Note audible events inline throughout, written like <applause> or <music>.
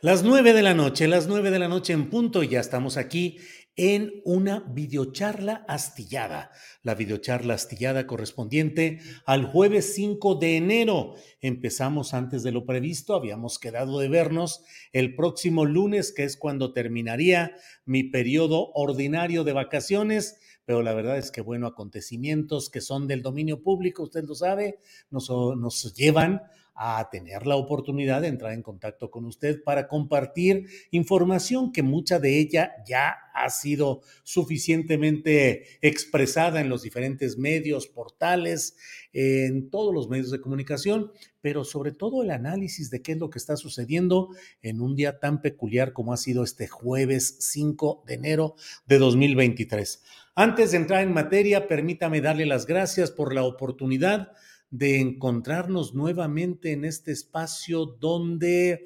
Las nueve de la noche, las nueve de la noche en punto, ya estamos aquí en una videocharla astillada. La videocharla astillada correspondiente al jueves 5 de enero. Empezamos antes de lo previsto, habíamos quedado de vernos el próximo lunes, que es cuando terminaría mi periodo ordinario de vacaciones pero la verdad es que, bueno, acontecimientos que son del dominio público, usted lo sabe, nos, nos llevan a tener la oportunidad de entrar en contacto con usted para compartir información que mucha de ella ya ha sido suficientemente expresada en los diferentes medios, portales, en todos los medios de comunicación, pero sobre todo el análisis de qué es lo que está sucediendo en un día tan peculiar como ha sido este jueves 5 de enero de 2023. Antes de entrar en materia, permítame darle las gracias por la oportunidad de encontrarnos nuevamente en este espacio donde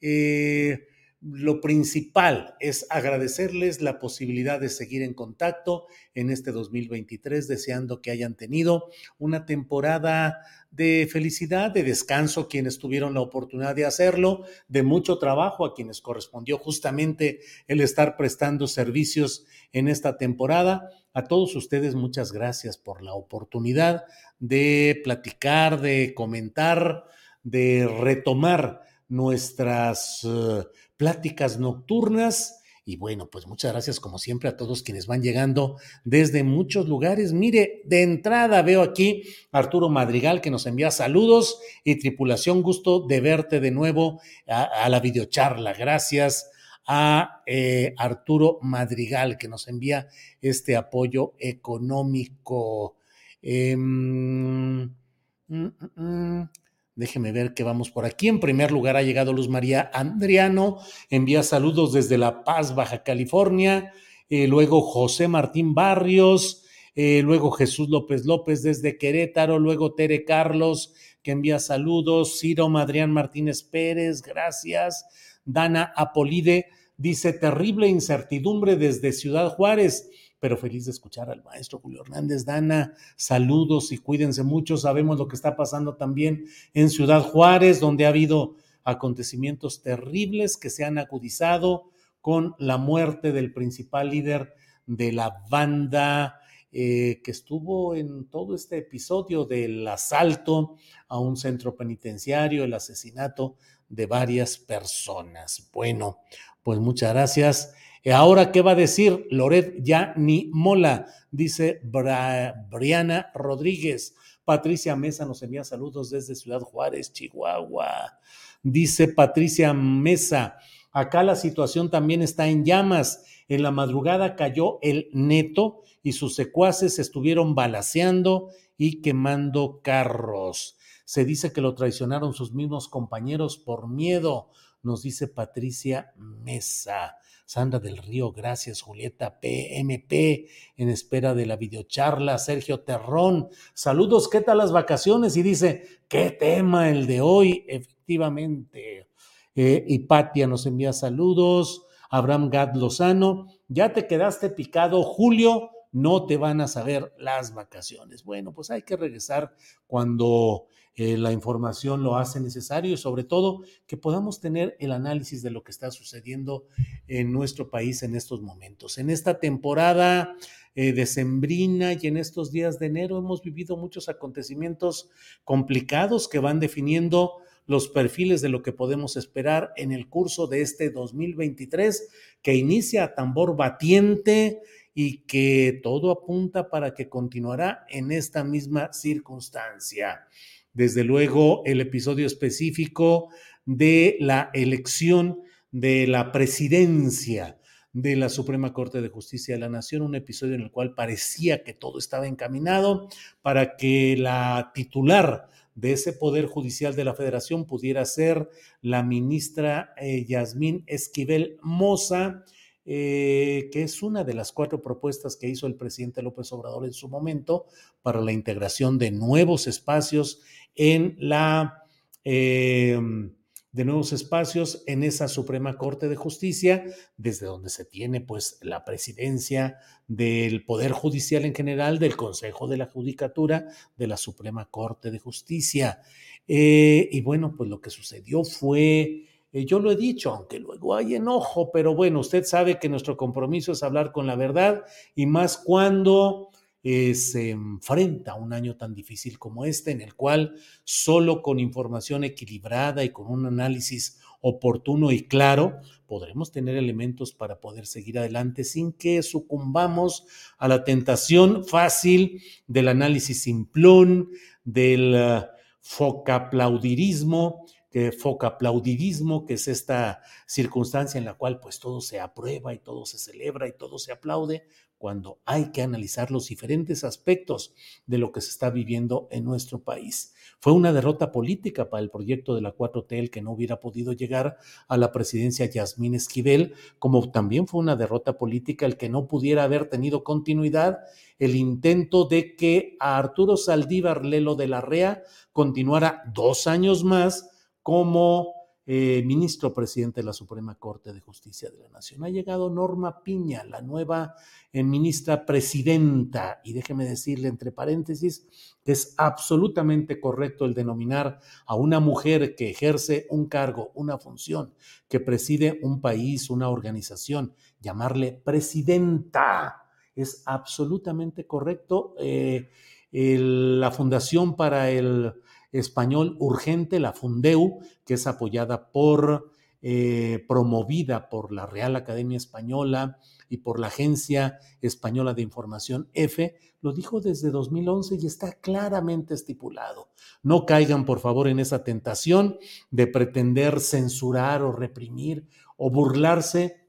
eh, lo principal es agradecerles la posibilidad de seguir en contacto en este 2023, deseando que hayan tenido una temporada de felicidad, de descanso, quienes tuvieron la oportunidad de hacerlo, de mucho trabajo a quienes correspondió justamente el estar prestando servicios en esta temporada. A todos ustedes muchas gracias por la oportunidad de platicar, de comentar, de retomar nuestras uh, pláticas nocturnas. Y bueno, pues muchas gracias como siempre a todos quienes van llegando desde muchos lugares. Mire, de entrada veo aquí a Arturo Madrigal que nos envía saludos y tripulación, gusto de verte de nuevo a, a la videocharla. Gracias a eh, Arturo Madrigal que nos envía este apoyo económico. Eh, mm, mm, mm, Déjeme ver qué vamos por aquí. En primer lugar ha llegado Luz María Andriano, envía saludos desde La Paz, Baja California. Eh, luego José Martín Barrios, eh, luego Jesús López López desde Querétaro, luego Tere Carlos, que envía saludos, Ciro Madrián Martínez Pérez, gracias. Dana Apolide dice terrible incertidumbre desde Ciudad Juárez pero feliz de escuchar al maestro Julio Hernández. Dana, saludos y cuídense mucho. Sabemos lo que está pasando también en Ciudad Juárez, donde ha habido acontecimientos terribles que se han agudizado con la muerte del principal líder de la banda eh, que estuvo en todo este episodio del asalto a un centro penitenciario, el asesinato de varias personas. Bueno, pues muchas gracias. Ahora, ¿qué va a decir? Loret ya ni mola, dice Briana Rodríguez. Patricia Mesa nos envía saludos desde Ciudad Juárez, Chihuahua. Dice Patricia Mesa, acá la situación también está en llamas. En la madrugada cayó el neto y sus secuaces estuvieron balaceando y quemando carros. Se dice que lo traicionaron sus mismos compañeros por miedo, nos dice Patricia Mesa. Sandra del Río, gracias, Julieta PMP, en espera de la videocharla, Sergio Terrón, saludos, ¿qué tal las vacaciones? Y dice, ¿qué tema el de hoy? Efectivamente. Eh, Hipatia nos envía saludos, Abraham Gad Lozano, ya te quedaste picado, Julio, no te van a saber las vacaciones. Bueno, pues hay que regresar cuando eh, la información lo hace necesario y sobre todo que podamos tener el análisis de lo que está sucediendo en nuestro país en estos momentos. En esta temporada eh, decembrina y en estos días de enero hemos vivido muchos acontecimientos complicados que van definiendo los perfiles de lo que podemos esperar en el curso de este 2023 que inicia a tambor batiente y que todo apunta para que continuará en esta misma circunstancia. Desde luego, el episodio específico de la elección de la presidencia de la Suprema Corte de Justicia de la Nación, un episodio en el cual parecía que todo estaba encaminado para que la titular de ese Poder Judicial de la Federación pudiera ser la ministra eh, Yasmín Esquivel Moza, eh, que es una de las cuatro propuestas que hizo el presidente López Obrador en su momento para la integración de nuevos espacios en la... Eh, de nuevos espacios en esa Suprema Corte de Justicia, desde donde se tiene pues la presidencia del Poder Judicial en general, del Consejo de la Judicatura, de la Suprema Corte de Justicia. Eh, y bueno, pues lo que sucedió fue, eh, yo lo he dicho, aunque luego hay enojo, pero bueno, usted sabe que nuestro compromiso es hablar con la verdad y más cuando eh, se enfrenta a un año tan difícil como este, en el cual solo con información equilibrada y con un análisis oportuno y claro, podremos tener elementos para poder seguir adelante sin que sucumbamos a la tentación fácil del análisis simplón, del uh, focaplaudirismo, que focaplaudidismo, que es esta circunstancia en la cual pues todo se aprueba y todo se celebra y todo se aplaude, cuando hay que analizar los diferentes aspectos de lo que se está viviendo en nuestro país. Fue una derrota política para el proyecto de la 4T el que no hubiera podido llegar a la presidencia Yasmín Esquivel, como también fue una derrota política el que no pudiera haber tenido continuidad el intento de que a Arturo Saldívar Lelo de la Rea continuara dos años más como eh, ministro presidente de la Suprema Corte de Justicia de la Nación. Ha llegado Norma Piña, la nueva eh, ministra presidenta, y déjeme decirle entre paréntesis que es absolutamente correcto el denominar a una mujer que ejerce un cargo, una función, que preside un país, una organización, llamarle presidenta. Es absolutamente correcto. Eh, la Fundación para el español urgente, la Fundeu, que es apoyada por, eh, promovida por la Real Academia Española y por la Agencia Española de Información EFE, lo dijo desde 2011 y está claramente estipulado. No caigan, por favor, en esa tentación de pretender censurar o reprimir o burlarse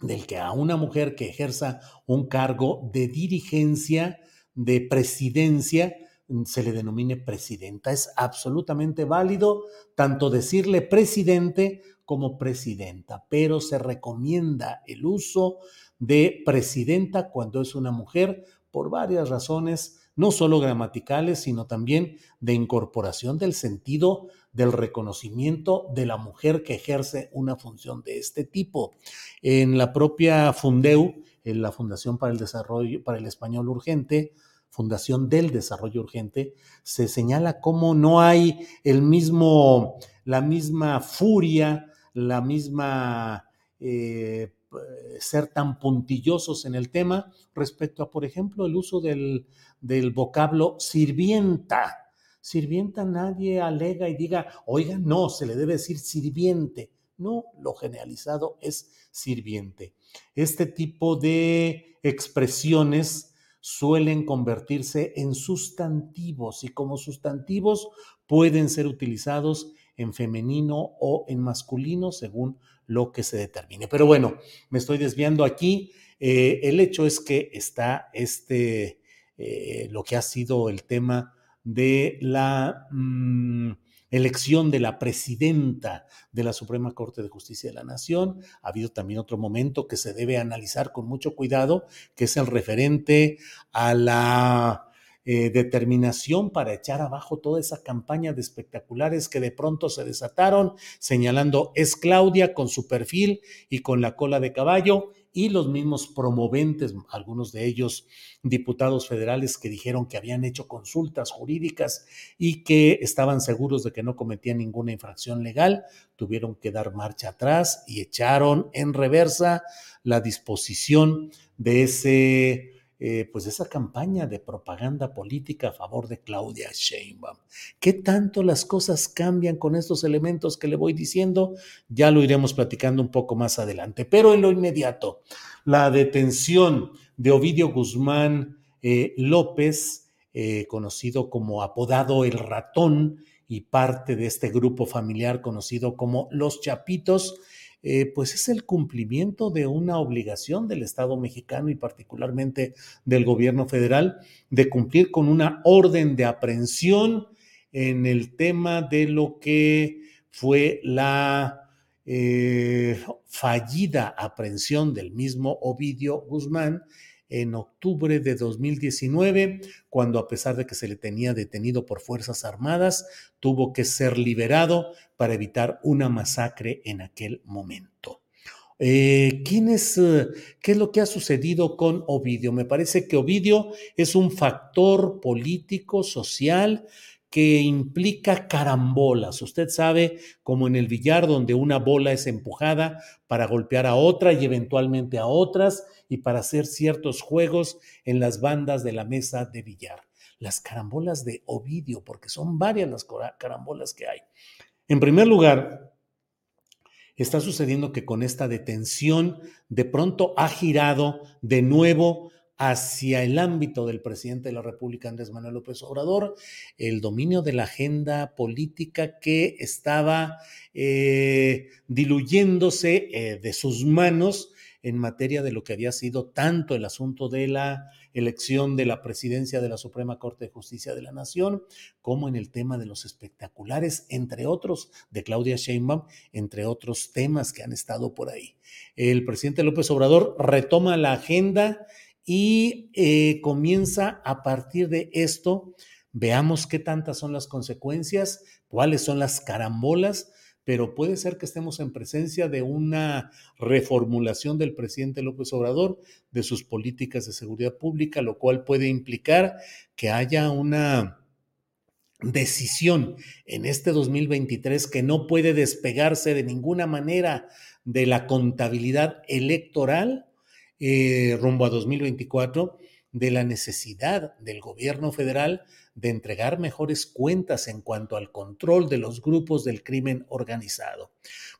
del que a una mujer que ejerza un cargo de dirigencia, de presidencia, se le denomine presidenta. Es absolutamente válido tanto decirle presidente como presidenta, pero se recomienda el uso de presidenta cuando es una mujer por varias razones, no solo gramaticales, sino también de incorporación del sentido del reconocimiento de la mujer que ejerce una función de este tipo. En la propia Fundeu, en la Fundación para el Desarrollo, para el Español Urgente, Fundación del Desarrollo Urgente, se señala cómo no hay el mismo, la misma furia, la misma eh, ser tan puntillosos en el tema respecto a, por ejemplo, el uso del, del vocablo sirvienta. Sirvienta nadie alega y diga, oiga, no, se le debe decir sirviente. No, lo generalizado es sirviente. Este tipo de expresiones suelen convertirse en sustantivos y como sustantivos pueden ser utilizados en femenino o en masculino según lo que se determine. Pero bueno, me estoy desviando aquí. Eh, el hecho es que está este, eh, lo que ha sido el tema de la... Mm, elección de la presidenta de la Suprema Corte de Justicia de la Nación. Ha habido también otro momento que se debe analizar con mucho cuidado, que es el referente a la eh, determinación para echar abajo toda esa campaña de espectaculares que de pronto se desataron, señalando es Claudia con su perfil y con la cola de caballo y los mismos promoventes, algunos de ellos diputados federales que dijeron que habían hecho consultas jurídicas y que estaban seguros de que no cometían ninguna infracción legal, tuvieron que dar marcha atrás y echaron en reversa la disposición de ese eh, pues esa campaña de propaganda política a favor de Claudia Sheinbaum. ¿Qué tanto las cosas cambian con estos elementos que le voy diciendo? Ya lo iremos platicando un poco más adelante. Pero en lo inmediato, la detención de Ovidio Guzmán eh, López, eh, conocido como apodado El Ratón y parte de este grupo familiar conocido como Los Chapitos, eh, pues es el cumplimiento de una obligación del Estado mexicano y particularmente del gobierno federal de cumplir con una orden de aprehensión en el tema de lo que fue la eh, fallida aprehensión del mismo Ovidio Guzmán en octubre de 2019, cuando a pesar de que se le tenía detenido por Fuerzas Armadas, tuvo que ser liberado para evitar una masacre en aquel momento. Eh, ¿quién es, eh, ¿Qué es lo que ha sucedido con Ovidio? Me parece que Ovidio es un factor político, social, que implica carambolas. Usted sabe, como en el billar, donde una bola es empujada para golpear a otra y eventualmente a otras y para hacer ciertos juegos en las bandas de la mesa de billar. Las carambolas de Ovidio, porque son varias las carambolas que hay. En primer lugar, está sucediendo que con esta detención de pronto ha girado de nuevo hacia el ámbito del presidente de la República, Andrés Manuel López Obrador, el dominio de la agenda política que estaba eh, diluyéndose eh, de sus manos en materia de lo que había sido tanto el asunto de la elección de la presidencia de la Suprema Corte de Justicia de la Nación, como en el tema de los espectaculares, entre otros, de Claudia Sheinbaum, entre otros temas que han estado por ahí. El presidente López Obrador retoma la agenda y eh, comienza a partir de esto, veamos qué tantas son las consecuencias, cuáles son las carambolas pero puede ser que estemos en presencia de una reformulación del presidente López Obrador de sus políticas de seguridad pública, lo cual puede implicar que haya una decisión en este 2023 que no puede despegarse de ninguna manera de la contabilidad electoral eh, rumbo a 2024, de la necesidad del gobierno federal de entregar mejores cuentas en cuanto al control de los grupos del crimen organizado.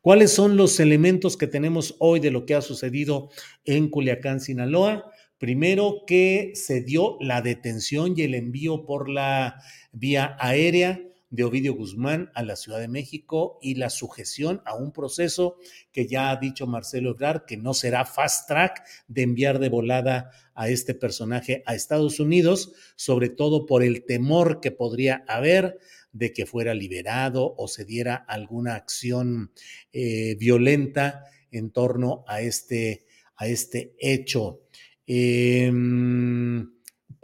¿Cuáles son los elementos que tenemos hoy de lo que ha sucedido en Culiacán, Sinaloa? Primero que se dio la detención y el envío por la vía aérea de Ovidio Guzmán a la Ciudad de México y la sujeción a un proceso que ya ha dicho Marcelo Ebrard que no será fast track de enviar de volada a este personaje a Estados Unidos, sobre todo por el temor que podría haber de que fuera liberado o se diera alguna acción eh, violenta en torno a este, a este hecho. Em,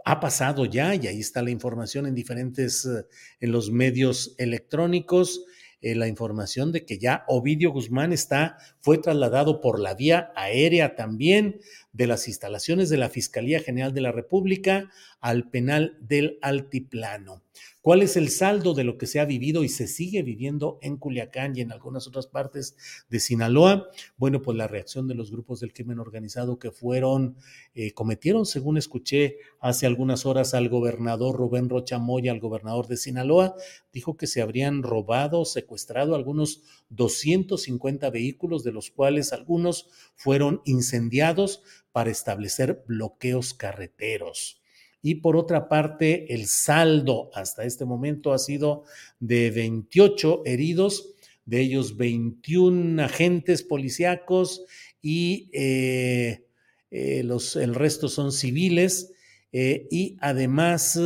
ha pasado ya, y ahí está la información en diferentes, eh, en los medios electrónicos, eh, la información de que ya Ovidio Guzmán está, fue trasladado por la vía aérea también de las instalaciones de la Fiscalía General de la República al penal del Altiplano. ¿Cuál es el saldo de lo que se ha vivido y se sigue viviendo en Culiacán y en algunas otras partes de Sinaloa? Bueno, pues la reacción de los grupos del crimen organizado que fueron, eh, cometieron, según escuché hace algunas horas al gobernador Rubén Rocha Moya, al gobernador de Sinaloa, dijo que se habrían robado, secuestrado algunos 250 vehículos, de los cuales algunos fueron incendiados para establecer bloqueos carreteros. Y por otra parte el saldo hasta este momento ha sido de 28 heridos, de ellos 21 agentes policíacos y eh, eh, los, el resto son civiles eh, y además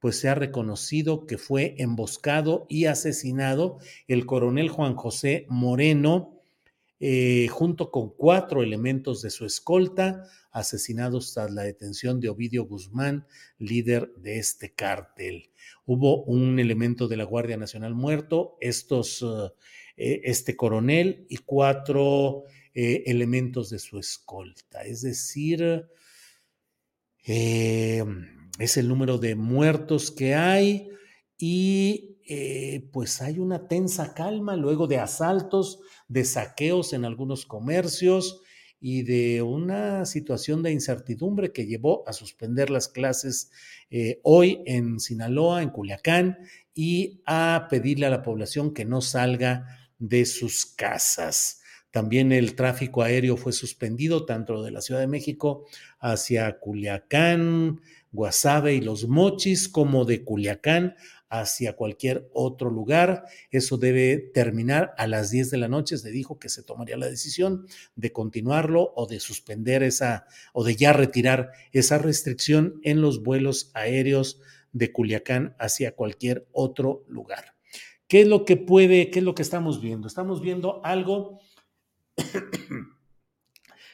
pues se ha reconocido que fue emboscado y asesinado el coronel Juan José Moreno, eh, junto con cuatro elementos de su escolta, asesinados tras la detención de Ovidio Guzmán, líder de este cártel. Hubo un elemento de la Guardia Nacional muerto, estos, eh, este coronel y cuatro eh, elementos de su escolta. Es decir, eh, es el número de muertos que hay y eh, pues hay una tensa calma luego de asaltos, de saqueos en algunos comercios y de una situación de incertidumbre que llevó a suspender las clases eh, hoy en Sinaloa, en Culiacán, y a pedirle a la población que no salga de sus casas. También el tráfico aéreo fue suspendido tanto de la Ciudad de México hacia Culiacán, Guasave y Los Mochis, como de Culiacán hacia cualquier otro lugar. Eso debe terminar a las 10 de la noche. Se dijo que se tomaría la decisión de continuarlo o de suspender esa o de ya retirar esa restricción en los vuelos aéreos de Culiacán hacia cualquier otro lugar. ¿Qué es lo que puede, qué es lo que estamos viendo? Estamos viendo algo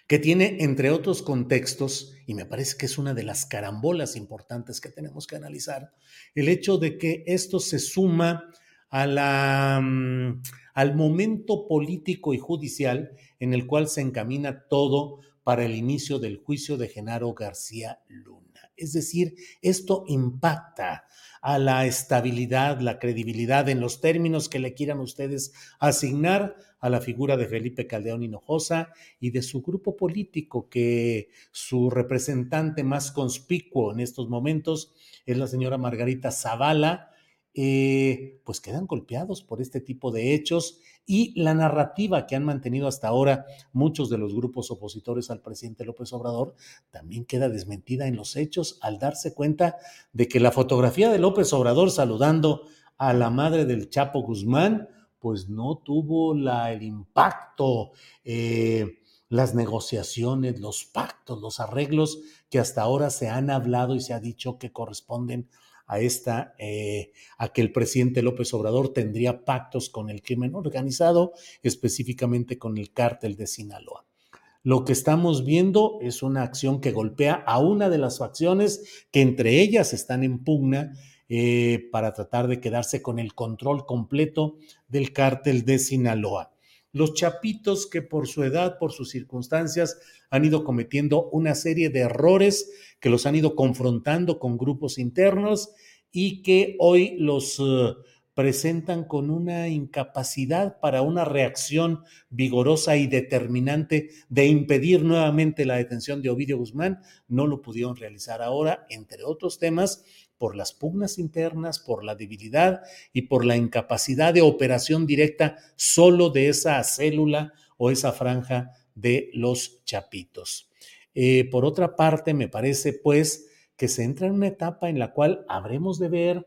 que tiene, entre otros contextos, y me parece que es una de las carambolas importantes que tenemos que analizar, el hecho de que esto se suma mm, al momento político y judicial en el cual se encamina todo para el inicio del juicio de Genaro García Luna. Es decir, esto impacta a la estabilidad, la credibilidad en los términos que le quieran ustedes asignar a la figura de Felipe Caldeón Hinojosa y de su grupo político, que su representante más conspicuo en estos momentos es la señora Margarita Zavala, eh, pues quedan golpeados por este tipo de hechos y la narrativa que han mantenido hasta ahora muchos de los grupos opositores al presidente López Obrador también queda desmentida en los hechos al darse cuenta de que la fotografía de López Obrador saludando a la madre del Chapo Guzmán, pues no tuvo el impacto, eh, las negociaciones, los pactos, los arreglos que hasta ahora se han hablado y se ha dicho que corresponden a esta, eh, a que el presidente López Obrador tendría pactos con el crimen organizado, específicamente con el cártel de Sinaloa. Lo que estamos viendo es una acción que golpea a una de las facciones que entre ellas están en pugna eh, para tratar de quedarse con el control completo del cártel de Sinaloa los chapitos que por su edad, por sus circunstancias, han ido cometiendo una serie de errores que los han ido confrontando con grupos internos y que hoy los eh, presentan con una incapacidad para una reacción vigorosa y determinante de impedir nuevamente la detención de Ovidio Guzmán. No lo pudieron realizar ahora, entre otros temas, por las pugnas internas, por la debilidad y por la incapacidad de operación directa solo de esa célula o esa franja de los chapitos. Eh, por otra parte, me parece pues que se entra en una etapa en la cual habremos de ver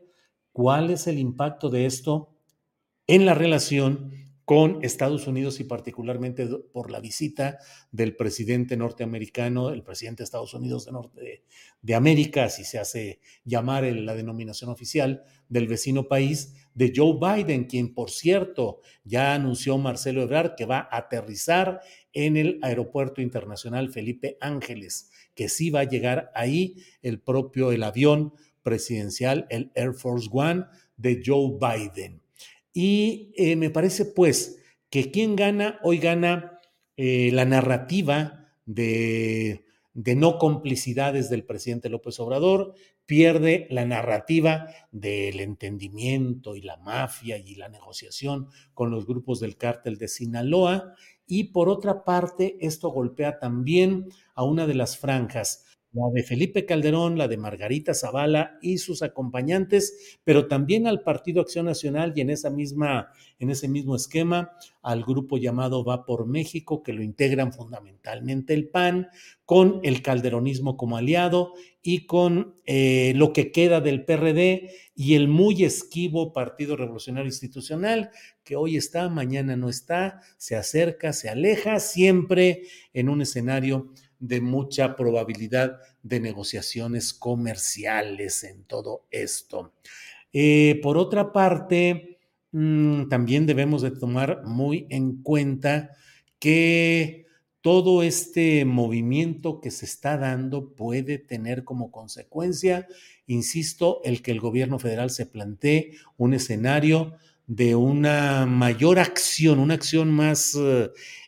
cuál es el impacto de esto en la relación con Estados Unidos y particularmente por la visita del presidente norteamericano, el presidente de Estados Unidos de, Norte, de América, así se hace llamar la denominación oficial del vecino país, de Joe Biden, quien por cierto ya anunció Marcelo Ebrard que va a aterrizar en el Aeropuerto Internacional Felipe Ángeles, que sí va a llegar ahí el propio, el avión presidencial, el Air Force One de Joe Biden. Y eh, me parece pues que quien gana, hoy gana eh, la narrativa de, de no complicidades del presidente López Obrador, pierde la narrativa del entendimiento y la mafia y la negociación con los grupos del cártel de Sinaloa. Y por otra parte, esto golpea también a una de las franjas la de Felipe Calderón, la de Margarita Zavala y sus acompañantes, pero también al Partido Acción Nacional y en esa misma, en ese mismo esquema, al grupo llamado Va por México, que lo integran fundamentalmente el PAN, con el calderonismo como aliado y con eh, lo que queda del PRD y el muy esquivo Partido Revolucionario Institucional, que hoy está, mañana no está, se acerca, se aleja, siempre en un escenario de mucha probabilidad de negociaciones comerciales en todo esto. Eh, por otra parte, mm, también debemos de tomar muy en cuenta que todo este movimiento que se está dando puede tener como consecuencia, insisto, el que el gobierno federal se plantee un escenario de una mayor acción, una acción más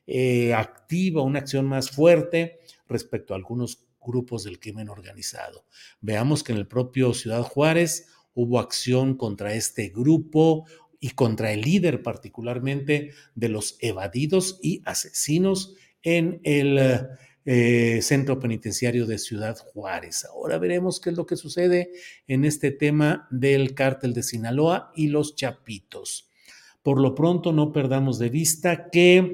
eh, activa, una acción más fuerte respecto a algunos grupos del crimen organizado. Veamos que en el propio Ciudad Juárez hubo acción contra este grupo y contra el líder particularmente de los evadidos y asesinos en el eh, centro penitenciario de Ciudad Juárez. Ahora veremos qué es lo que sucede en este tema del cártel de Sinaloa y los chapitos. Por lo pronto no perdamos de vista que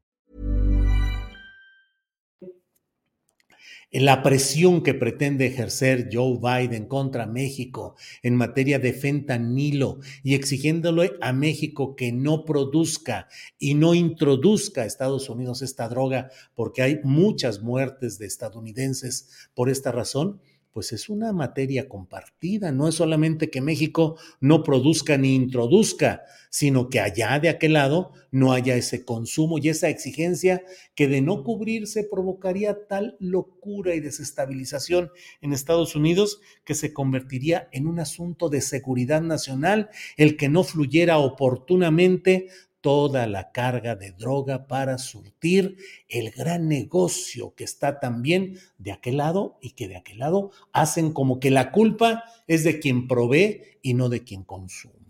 La presión que pretende ejercer Joe Biden contra México en materia de fentanilo y exigiéndole a México que no produzca y no introduzca a Estados Unidos esta droga porque hay muchas muertes de estadounidenses por esta razón, pues es una materia compartida. No es solamente que México no produzca ni introduzca, sino que allá de aquel lado no haya ese consumo y esa exigencia que de no cubrirse provocaría tal locura y desestabilización en Estados Unidos que se convertiría en un asunto de seguridad nacional el que no fluyera oportunamente toda la carga de droga para surtir el gran negocio que está también de aquel lado y que de aquel lado hacen como que la culpa es de quien provee y no de quien consume.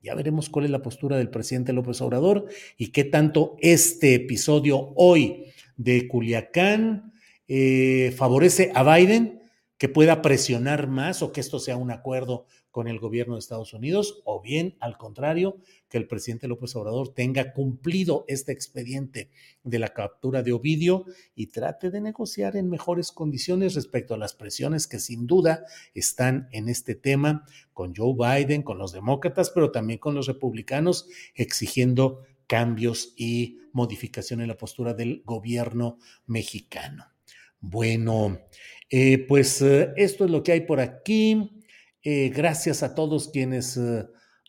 Ya veremos cuál es la postura del presidente López Obrador y qué tanto este episodio hoy de Culiacán eh, favorece a Biden que pueda presionar más o que esto sea un acuerdo con el gobierno de Estados Unidos, o bien, al contrario, que el presidente López Obrador tenga cumplido este expediente de la captura de Ovidio y trate de negociar en mejores condiciones respecto a las presiones que sin duda están en este tema con Joe Biden, con los demócratas, pero también con los republicanos, exigiendo cambios y modificación en la postura del gobierno mexicano. Bueno, eh, pues eh, esto es lo que hay por aquí. Eh, gracias a todos quienes eh,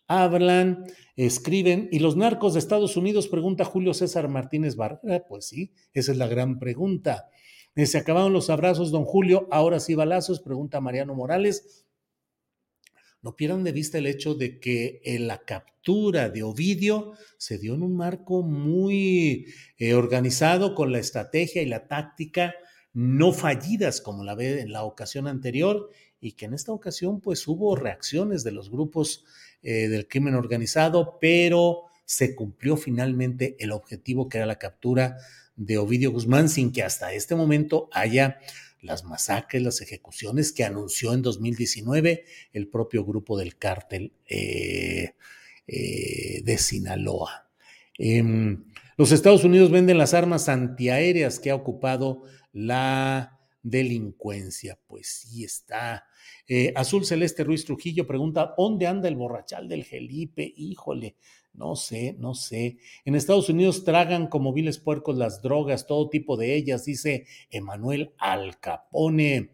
hablan, escriben. ¿Y los narcos de Estados Unidos? Pregunta Julio César Martínez Barrera. Pues sí, esa es la gran pregunta. Eh, se acabaron los abrazos, don Julio. Ahora sí balazos, pregunta Mariano Morales. No pierdan de vista el hecho de que la captura de Ovidio se dio en un marco muy organizado con la estrategia y la táctica no fallidas como la ve en la ocasión anterior y que en esta ocasión pues hubo reacciones de los grupos eh, del crimen organizado, pero se cumplió finalmente el objetivo que era la captura de Ovidio Guzmán sin que hasta este momento haya las masacres, las ejecuciones que anunció en 2019 el propio grupo del cártel eh, eh, de Sinaloa. Em, los Estados Unidos venden las armas antiaéreas que ha ocupado la delincuencia. Pues sí está eh, Azul Celeste Ruiz Trujillo pregunta, ¿dónde anda el borrachal del Gelipe? Híjole, no sé, no sé. En Estados Unidos tragan como viles puercos las drogas, todo tipo de ellas, dice Emanuel Al Capone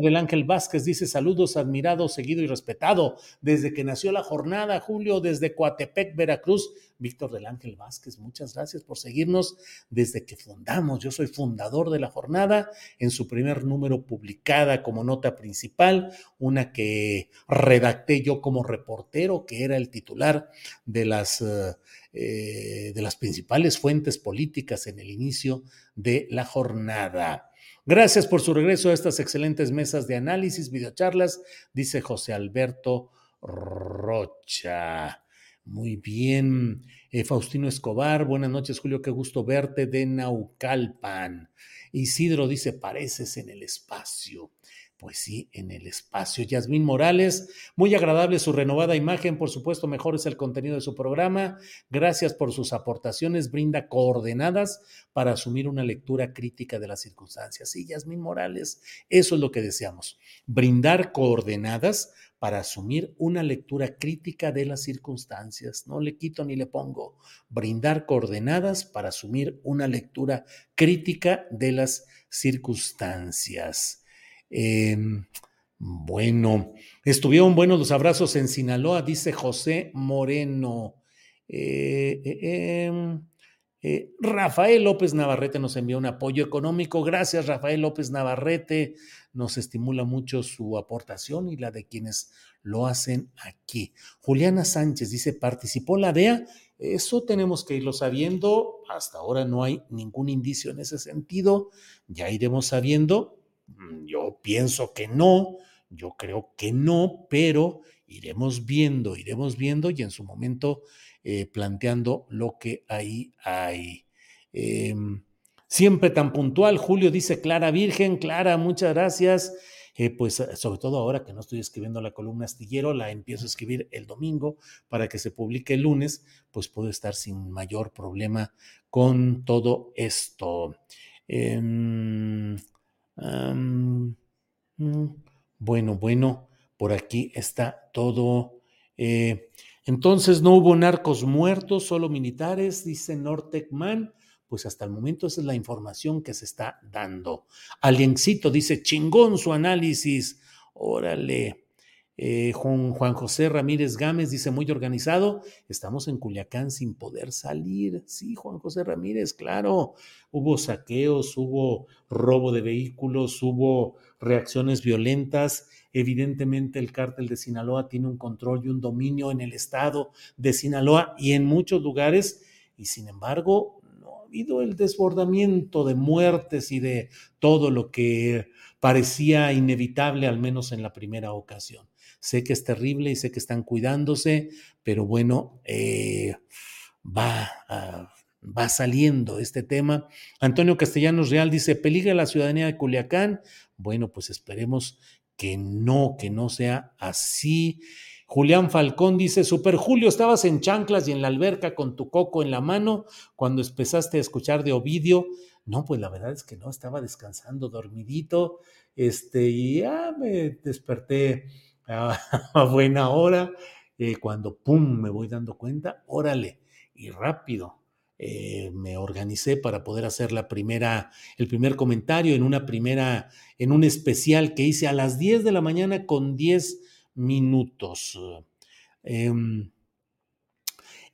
del Ángel Vázquez dice saludos, admirado, seguido y respetado. Desde que nació la jornada, Julio, desde Coatepec, Veracruz. Víctor del Ángel Vázquez, muchas gracias por seguirnos desde que fundamos. Yo soy fundador de la jornada en su primer número publicada como nota principal, una que redacté yo como reportero, que era el titular de las, eh, de las principales fuentes políticas en el inicio de la jornada. Gracias por su regreso a estas excelentes mesas de análisis, videocharlas, dice José Alberto Rocha. Muy bien. Eh, Faustino Escobar, buenas noches, Julio, qué gusto verte de Naucalpan. Isidro dice, pareces en el espacio. Pues sí, en el espacio. Yasmín Morales, muy agradable su renovada imagen, por supuesto, mejor es el contenido de su programa. Gracias por sus aportaciones, brinda coordenadas para asumir una lectura crítica de las circunstancias. Sí, Yasmín Morales, eso es lo que deseamos, brindar coordenadas para asumir una lectura crítica de las circunstancias. No le quito ni le pongo. Brindar coordenadas para asumir una lectura crítica de las circunstancias. Em, bueno, estuvieron buenos los abrazos en Sinaloa, dice José Moreno. Eh, eh, em, eh, Rafael López Navarrete nos envió un apoyo económico. Gracias, Rafael López Navarrete. Nos estimula mucho su aportación y la de quienes lo hacen aquí. Juliana Sánchez dice, ¿participó la DEA? Eso tenemos que irlo sabiendo. Hasta ahora no hay ningún indicio en ese sentido. Ya iremos sabiendo yo pienso que no, yo creo que no, pero iremos viendo, iremos viendo y en su momento eh, planteando lo que ahí hay. Em, siempre tan puntual, Julio dice Clara Virgen, Clara, muchas gracias. Eh, pues eh, sobre todo ahora que no estoy escribiendo la columna astillero, la empiezo a escribir el domingo para que se publique el lunes, pues puedo estar sin mayor problema con todo esto. Mm, bueno, bueno, por aquí está todo. Eh, entonces no hubo narcos muertos, solo militares, dice Nortecman. Pues hasta el momento esa es la información que se está dando. Aliencito dice, chingón su análisis. Órale. Eh, Juan, Juan, José Ramírez Gámez dice, muy organizado, estamos en Culiacán sin poder salir. Sí, Juan José Ramírez, claro, hubo saqueos, hubo robo de vehículos, hubo reacciones violentas. Evidentemente el cártel de Sinaloa tiene un control y un dominio en el estado de Sinaloa y en muchos lugares, y sin embargo no ha habido el desbordamiento de muertes y de todo lo que parecía inevitable, al menos en la primera ocasión. Sé que es terrible y sé que están cuidándose, pero bueno, eh, va, va saliendo este tema. Antonio Castellanos Real dice, ¿peligra la ciudadanía de Culiacán? Bueno, pues esperemos que no, que no sea así. Julián Falcón dice, Super Julio, estabas en chanclas y en la alberca con tu coco en la mano cuando empezaste a escuchar de Ovidio. No, pues la verdad es que no, estaba descansando dormidito, este, y ya me desperté a, <laughs> buena hora, eh, cuando pum, me voy dando cuenta, órale, y rápido. Eh, me organicé para poder hacer la primera, el primer comentario en una primera, en un especial que hice a las 10 de la mañana con 10 minutos. Em,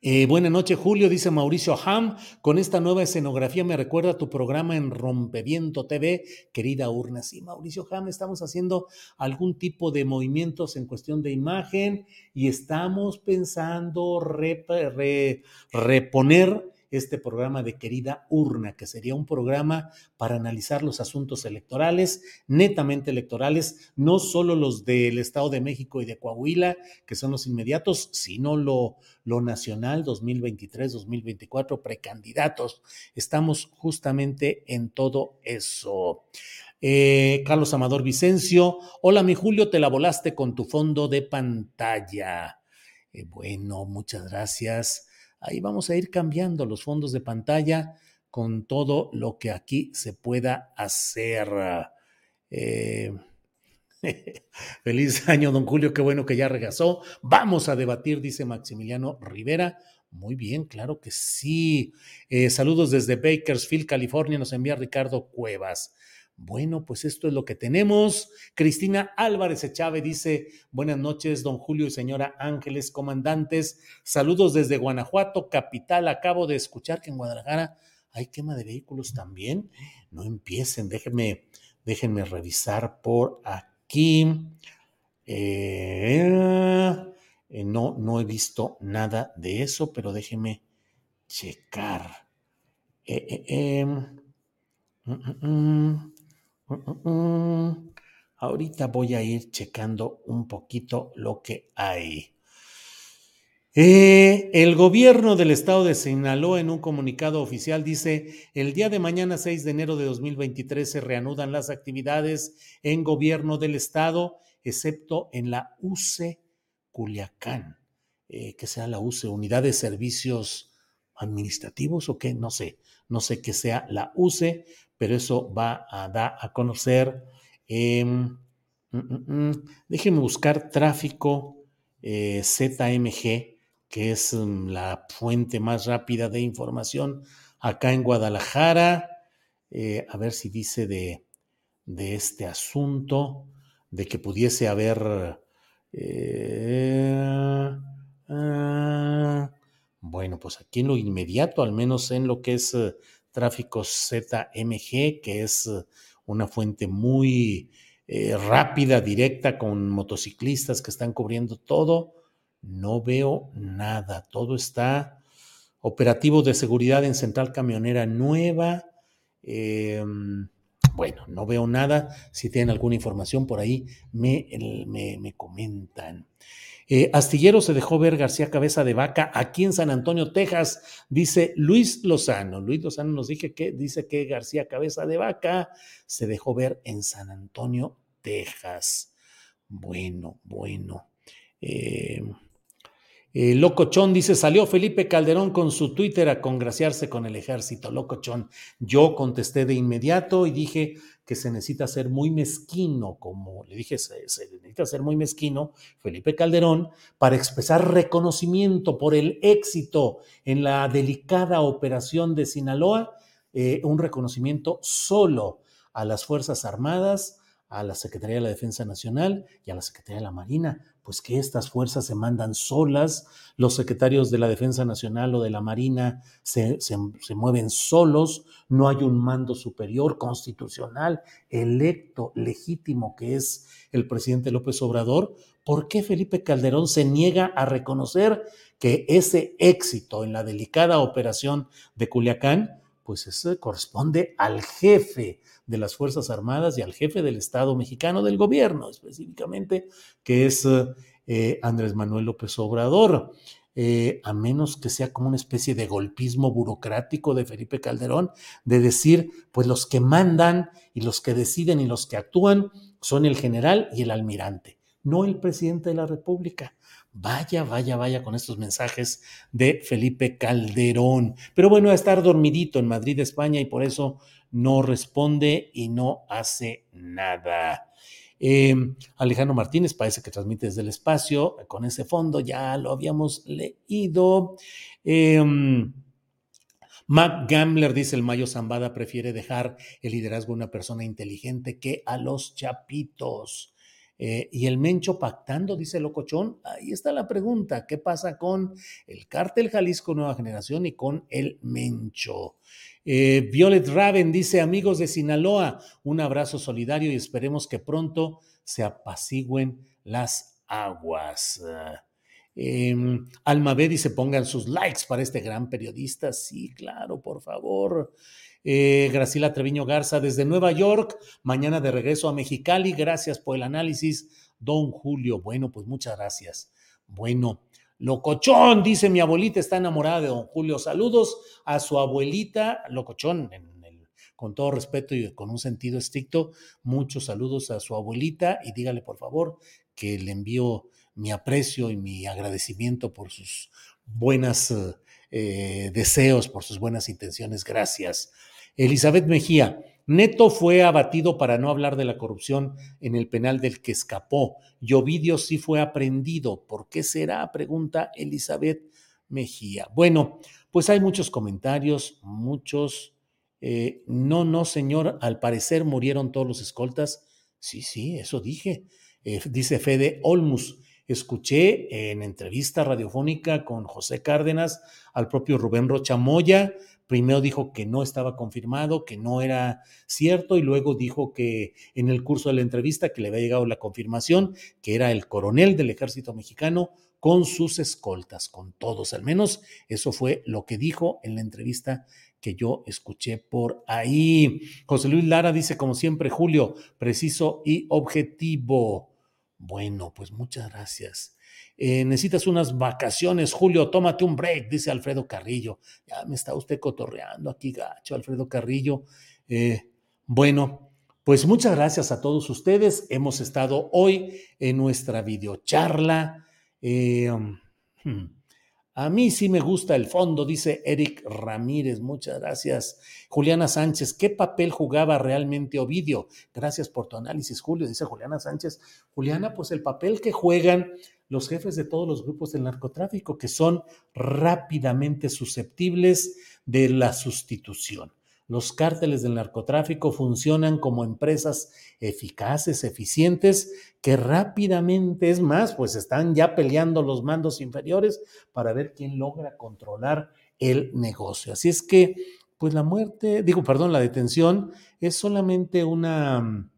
eh, buenas noches, Julio, dice Mauricio Ham. Con esta nueva escenografía me recuerda tu programa en Rompeviento TV, querida Urna. Sí, Mauricio Ham, estamos haciendo algún tipo de movimientos en cuestión de imagen y estamos pensando reponer este programa de Querida Urna, que sería un programa para analizar los asuntos electorales, netamente electorales, no solo los del Estado de México y de Coahuila, que son los inmediatos, sino lo, lo nacional 2023-2024, precandidatos. Estamos justamente en todo eso. Eh, Carlos Amador Vicencio, hola mi Julio, te la volaste con tu fondo de pantalla. Eh, bueno, muchas gracias. Ahí vamos a ir cambiando los fondos de pantalla con todo lo que aquí se pueda hacer. Eh, <laughs> feliz año, don Julio, qué bueno que ya regresó. Vamos a debatir, dice Maximiliano Rivera. Muy bien, claro que sí. Eh, saludos desde Bakersfield, California, nos envía Ricardo Cuevas. Bueno, pues esto es lo que tenemos. Cristina Álvarez Echave dice, buenas noches, don Julio y señora Ángeles, comandantes. Saludos desde Guanajuato, capital. Acabo de escuchar que en Guadalajara hay quema de vehículos también. No empiecen, déjenme, déjenme revisar por aquí. Eh, eh, no, no he visto nada de eso, pero déjenme checar. Eh, em, mm, mm, mm. Ahorita voy a ir checando un poquito lo que hay. Eh, el gobierno del estado de Sinaloa en un comunicado oficial dice, el día de mañana 6 de enero de 2023 se reanudan las actividades en gobierno del estado, excepto en la UCE Culiacán, eh, que sea la UCE, Unidad de Servicios Administrativos o qué, no sé, no sé qué sea la UCE, pero eso va a dar a conocer. Em, mm, mm, mm, déjenme buscar tráfico eh, ZMG que es la fuente más rápida de información acá en Guadalajara. Eh, a ver si dice de, este asunto, de que pudiese haber... Eh, ah, bueno, pues aquí en lo inmediato, al menos en lo que es tráfico ZMG, que es una fuente muy rápida, directa, con motociclistas que están cubriendo todo no veo nada. Todo está operativo de seguridad en Central Camionera Nueva. Em, bueno, no veo nada. Si tienen alguna información por ahí, me, me, comentan. Eh, Astillero se dejó ver García Cabeza de Vaca aquí en San Antonio, Texas, dice Luis Lozano. Luis Lozano nos dije que, dice que García Cabeza de Vaca se dejó ver en San Antonio, Texas. Bueno, bueno. Eh, eh, Locochón dice, salió Felipe Calderón con su Twitter a congraciarse con el ejército. Locochón. Yo contesté de inmediato y dije que se necesita ser muy mezquino, como le dije, se, necesita ser muy mezquino, Felipe Calderón, para expresar reconocimiento por el éxito en la delicada operación de Sinaloa, eh, un reconocimiento solo a las Fuerzas Armadas, a la Secretaría de la Defensa Nacional y a la Secretaría de la Marina pues que estas fuerzas se mandan solas, los secretarios de la Defensa Nacional o de la Marina se, mueven solos, no hay un mando superior constitucional, electo, legítimo, que es el presidente López Obrador. ¿Por qué Felipe Calderón se niega a reconocer que ese éxito en la delicada operación de Culiacán, pues eso corresponde al jefe de las Fuerzas Armadas y al jefe del Estado mexicano, del gobierno específicamente, que es eh, Andrés Manuel López Obrador. Eh, a menos que sea como una especie de golpismo burocrático de Felipe Calderón, de decir, pues los que mandan y los que deciden y los que actúan son el general y el almirante, no el presidente de la República. Vaya, vaya, vaya con estos mensajes de Felipe Calderón. Pero bueno, a estar dormidito en Madrid, España, y por eso no responde y no hace nada. Em, Alejandro Martínez parece que transmite desde el espacio con ese fondo, ya lo habíamos leído. Eh, Matt Gambler dice el Mayo Zambada prefiere dejar el liderazgo a una persona inteligente que a los chapitos. Eh, y el Mencho pactando, dice Locochón. Ahí está la pregunta: ¿qué pasa con el cártel Jalisco Nueva Generación y con el Mencho? Eh, Violet Raven dice, amigos de Sinaloa, un abrazo solidario y esperemos que pronto se apacigüen las aguas. Eh, dice, pongan sus likes para este gran periodista. Sí, claro, por favor. Eh, Graciela Treviño Garza desde Nueva York, mañana de regreso a Mexicali. Gracias por el análisis, don Julio. Bueno, pues muchas gracias. Bueno, Locochón, dice mi abuelita, está enamorada de don Julio. Saludos a su abuelita, Locochón, con todo respeto y con un sentido estricto, muchos saludos a su abuelita y dígale por favor que le envío mi aprecio y mi agradecimiento por sus buenos eh, deseos, por sus buenas intenciones. Gracias. Elizabeth Mejía, Neto fue abatido para no hablar de la corrupción en el penal del que escapó. Y sí fue aprendido. ¿Por qué será? Pregunta Elizabeth Mejía. Bueno, pues hay muchos comentarios, muchos. Eh, no, no, señor, al parecer murieron todos los escoltas. Sí, sí, eso dije. Eh, dice Fede Olmus. escuché en entrevista radiofónica con José Cárdenas al propio Rubén Rochamoya. Primero dijo que no estaba confirmado, que no era cierto, y luego dijo que en el curso de la entrevista que le había llegado la confirmación, que era el coronel del ejército mexicano con sus escoltas, con todos. Al menos eso fue lo que dijo en la entrevista que yo escuché por ahí. José Luis Lara dice, como siempre, Julio, preciso y objetivo. Bueno, pues muchas gracias. Eh, necesitas unas vacaciones, Julio, tómate un break, dice Alfredo Carrillo. Ya me está usted cotorreando aquí, gacho, Alfredo Carrillo. Eh, bueno, pues muchas gracias a todos ustedes. Hemos estado hoy en nuestra videocharla. Eh, hmm, a mí sí me gusta el fondo, dice Eric Ramírez. Muchas gracias. Juliana Sánchez, ¿qué papel jugaba realmente Ovidio? Gracias por tu análisis, Julio, dice Juliana Sánchez. Juliana, pues el papel que juegan los jefes de todos los grupos del narcotráfico, que son rápidamente susceptibles de la sustitución. Los cárteles del narcotráfico funcionan como empresas eficaces, eficientes, que rápidamente, es más, pues están ya peleando los mandos inferiores para ver quién logra controlar el negocio. Así es que, pues la muerte, digo, perdón, la detención es solamente una,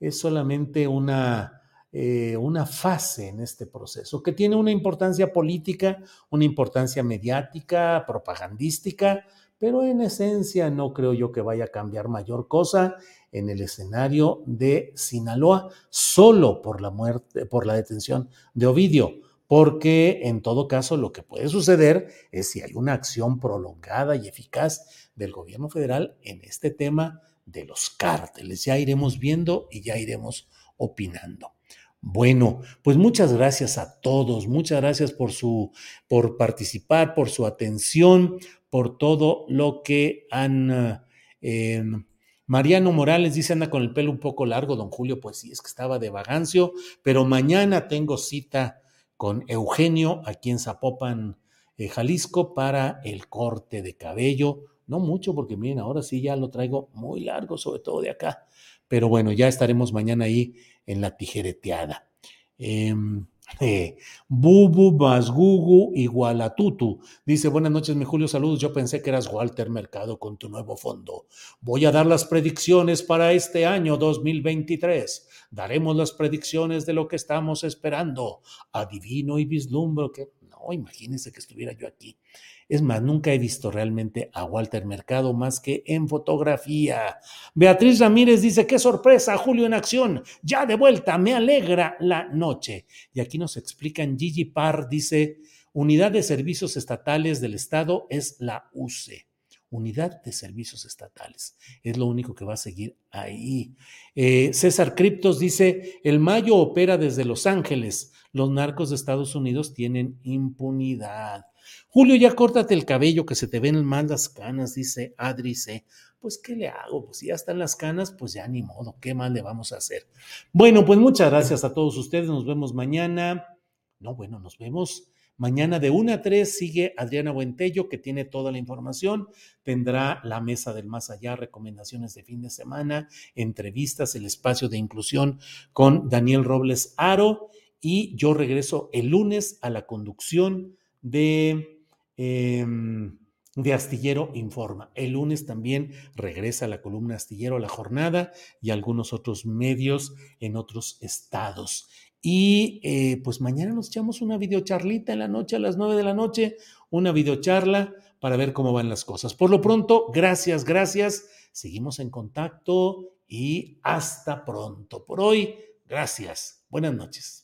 es solamente una, eh, una fase en este proceso que tiene una importancia política, una importancia mediática, propagandística, pero en esencia no creo yo que vaya a cambiar mayor cosa en el escenario de Sinaloa, solo por la muerte, por la detención de Ovidio, porque en todo caso lo que puede suceder es si hay una acción prolongada y eficaz del gobierno federal en este tema de los cárteles. Ya iremos viendo y ya iremos opinando. Bueno, pues muchas gracias a todos, muchas gracias por su por participar, por su atención, por todo lo que han... Eh, Mariano Morales dice, anda con el pelo un poco largo, don Julio, pues sí, es que estaba de vagancio, pero mañana tengo cita con Eugenio aquí en Zapopan, eh, Jalisco, para el corte de cabello. No mucho, porque miren, ahora sí ya lo traigo muy largo, sobre todo de acá. Pero bueno, ya estaremos mañana ahí en la tijereteada. Eh, <laughs> eh, Bubu Basgugu Igualatutu. Dice, buenas noches, mi Julio, saludos. Yo pensé que eras Walter Mercado con tu nuevo fondo. Voy a dar las predicciones para este año 2023. Daremos las predicciones de lo que estamos esperando. Adivino y vislumbro que... No, imagínense que estuviera yo aquí. Es más, nunca he visto realmente a Walter Mercado más que en fotografía. Beatriz Ramírez dice, qué sorpresa, Julio en acción, ya de vuelta, me alegra la noche. Y aquí nos explican, Gigi Parr dice, Unidad de Servicios Estatales del Estado es la UCE. Unidad de Servicios Estatales. Es lo único que va a seguir ahí. Eh, César Criptos dice, el Mayo opera desde Los Ángeles. Los narcos de Estados Unidos tienen impunidad. Julio, ya córtate el cabello que se te ven mal las canas, dice Adrice. Pues, ¿qué le hago? Pues si ya están las canas, pues ya ni modo, ¿qué más le vamos a hacer? Bueno, pues muchas gracias a todos ustedes, nos vemos mañana. No, bueno, nos vemos mañana de 1 a 3. Sigue Adriana Buentello, que tiene toda la información. Tendrá la mesa del más allá, recomendaciones de fin de semana, entrevistas, el espacio de inclusión con Daniel Robles Aro. Y yo regreso el lunes a la conducción de, em, de Astillero Informa. El lunes también regresa la columna Astillero la jornada y algunos otros medios en otros estados. Y eh, pues mañana nos echamos una videocharlita en la noche a las nueve de la noche, una videocharla para ver cómo van las cosas. Por lo pronto, gracias, gracias. Seguimos en contacto y hasta pronto. Por hoy, gracias. Buenas noches.